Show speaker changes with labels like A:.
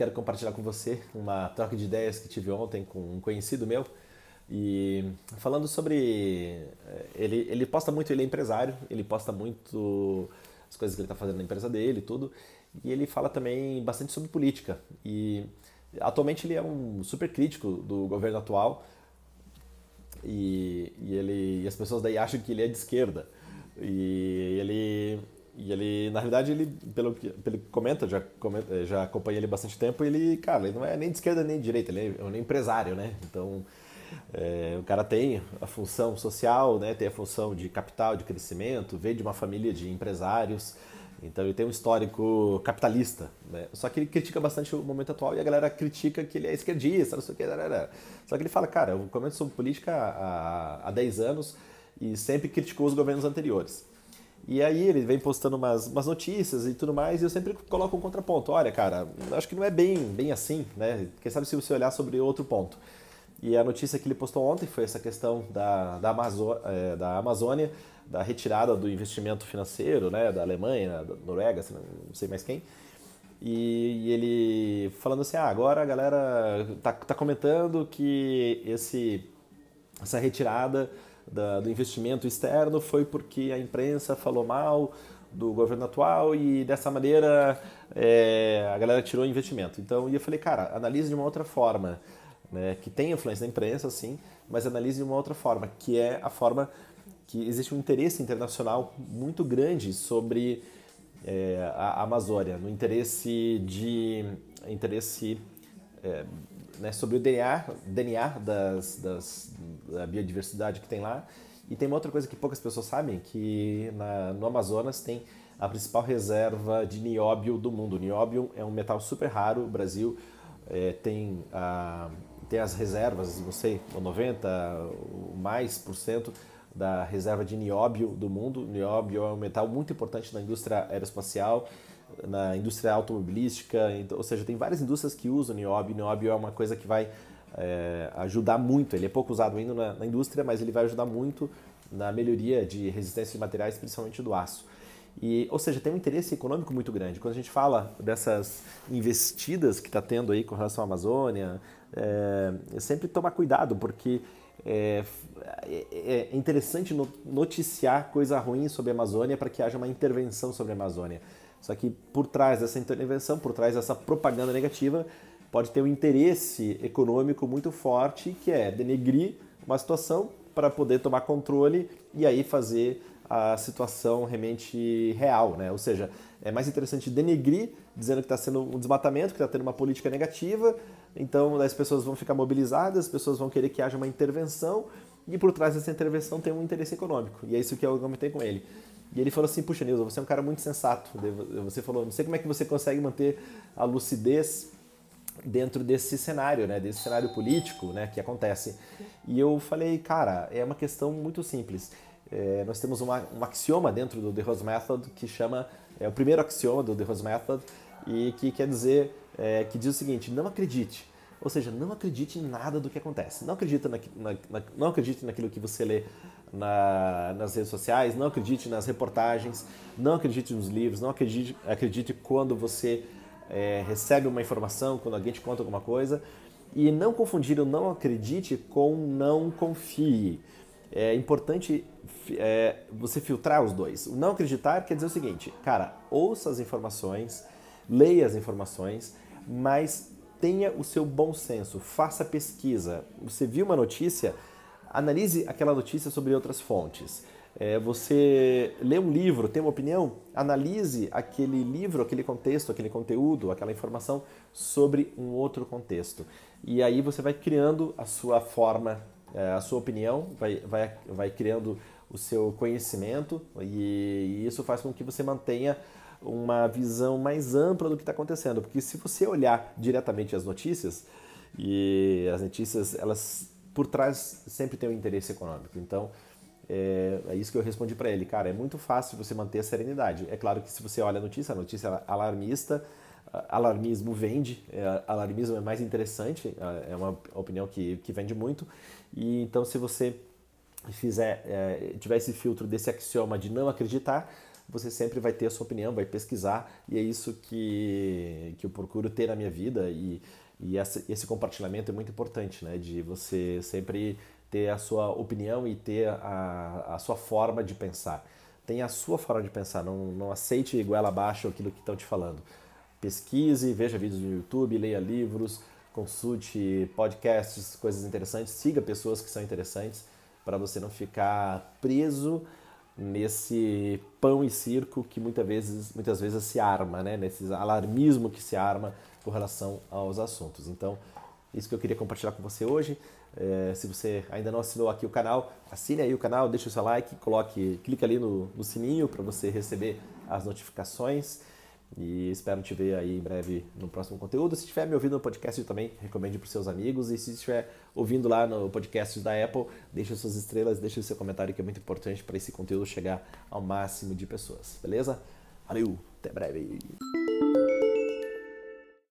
A: quero compartilhar com você uma troca de ideias que tive ontem com um conhecido meu. E falando sobre. Eh, ele, ele posta muito, ele é empresário, ele posta muito as coisas que ele está fazendo na empresa dele tudo. E ele fala também bastante sobre política. E atualmente ele é um super crítico do governo atual. E, e, ele, e as pessoas daí acham que ele é de esquerda. E ele, e ele na realidade, ele, pelo que que comenta, já, comenta, já acompanha ele bastante tempo, ele, cara, ele não é nem de esquerda nem de direita, ele é um empresário, né? Então, é, o cara tem a função social, né? tem a função de capital, de crescimento, veio de uma família de empresários, então ele tem um histórico capitalista. Né? Só que ele critica bastante o momento atual e a galera critica que ele é esquerdista, não sei o que. Só que ele fala, cara, eu comento sobre política há, há 10 anos e sempre criticou os governos anteriores. E aí ele vem postando umas, umas notícias e tudo mais, e eu sempre coloco um contraponto. Olha, cara, acho que não é bem, bem assim, né? Quem sabe se você olhar sobre outro ponto. E a notícia que ele postou ontem foi essa questão da, da, Amazo é, da Amazônia, da retirada do investimento financeiro, né, da Alemanha, da Noruega, assim, não sei mais quem. E, ele falando assim, ah, agora a galera tá, tá comentando que esse, essa retirada da, do investimento externo foi porque a imprensa falou mal do governo atual e dessa maneira é, a galera tirou o investimento. Então, eu falei, cara, analise de uma outra forma né, que tem influência na imprensa, sim, mas analise de uma outra forma, que é a forma que existe um interesse internacional muito grande sobre é, a Amazônia, no interesse de interesse é, né, sobre o DNA, DNA das, das, da biodiversidade que tem lá. E tem uma outra coisa que poucas pessoas sabem, que na, no Amazonas tem a principal reserva de nióbio do mundo. O nióbio é um metal super raro, o Brasil é, tem a tem as reservas, não sei, 90 ou mais por cento da reserva de nióbio do mundo. Nióbio é um metal muito importante na indústria aeroespacial, na indústria automobilística, então, ou seja, tem várias indústrias que usam nióbio. Nióbio é uma coisa que vai é, ajudar muito. Ele é pouco usado ainda na, na indústria, mas ele vai ajudar muito na melhoria de resistência de materiais, principalmente do aço. E, ou seja, tem um interesse econômico muito grande. Quando a gente fala dessas investidas que está tendo aí com relação à Amazônia, é, sempre tomar cuidado, porque é, é, é interessante noticiar coisa ruim sobre a Amazônia para que haja uma intervenção sobre a Amazônia. Só que por trás dessa intervenção, por trás dessa propaganda negativa, pode ter um interesse econômico muito forte que é denegrir uma situação para poder tomar controle e aí fazer a situação realmente real, né? Ou seja, é mais interessante denegrir, dizendo que está sendo um desmatamento, que está tendo uma política negativa, então as pessoas vão ficar mobilizadas, as pessoas vão querer que haja uma intervenção, e por trás dessa intervenção tem um interesse econômico. E é isso que eu comentei com ele. E ele falou assim: Puxa, Nilson, você é um cara muito sensato. Você falou: Não sei como é que você consegue manter a lucidez dentro desse cenário, né, desse cenário político né, que acontece. E eu falei: Cara, é uma questão muito simples. É, nós temos uma, um axioma dentro do The Rose Method que chama, é o primeiro axioma do The Rose Method e que quer dizer, é, que diz o seguinte, não acredite, ou seja, não acredite em nada do que acontece, não acredite, na, na, na, não acredite naquilo que você lê nas redes sociais, não acredite nas reportagens, não acredite nos livros, não acredite, acredite quando você é, recebe uma informação, quando alguém te conta alguma coisa, e não confundir o não acredite com não confie é importante é, você filtrar os dois. O não acreditar quer dizer o seguinte, cara, ouça as informações, leia as informações, mas tenha o seu bom senso, faça pesquisa. Você viu uma notícia, analise aquela notícia sobre outras fontes. É, você lê um livro, tem uma opinião, analise aquele livro, aquele contexto, aquele conteúdo, aquela informação sobre um outro contexto. E aí você vai criando a sua forma é, a sua opinião, vai, vai, vai criando o seu conhecimento e, e isso faz com que você mantenha uma visão mais ampla do que está acontecendo. Porque se você olhar diretamente as notícias, e as notícias, elas por trás sempre tem um interesse econômico. Então, é, é isso que eu respondi para ele. Cara, é muito fácil você manter a serenidade. É claro que se você olha a notícia, a notícia é alarmista, alarmismo vende, é, alarmismo é mais interessante, é uma opinião que, que vende muito. E então, se você fizer, é, tiver esse filtro desse axioma de não acreditar, você sempre vai ter a sua opinião, vai pesquisar, e é isso que, que eu procuro ter na minha vida, e, e esse compartilhamento é muito importante, né? De você sempre ter a sua opinião e ter a, a sua forma de pensar. Tenha a sua forma de pensar, não, não aceite igual abaixo aquilo que estão te falando. Pesquise, veja vídeos no YouTube, leia livros, consulte podcasts, coisas interessantes, siga pessoas que são interessantes para você não ficar preso nesse pão e circo que muitas vezes, muitas vezes se arma, né? nesse alarmismo que se arma com relação aos assuntos. Então, isso que eu queria compartilhar com você hoje. É, se você ainda não assinou aqui o canal, assine aí o canal, deixe o seu like, coloque, clique ali no, no sininho para você receber as notificações. E espero te ver aí em breve no próximo conteúdo. Se estiver me ouvindo no podcast, também recomende para seus amigos. E se estiver ouvindo lá no podcast da Apple, deixe suas estrelas, deixe o seu comentário que é muito importante para esse conteúdo chegar ao máximo de pessoas. Beleza? Valeu, até breve.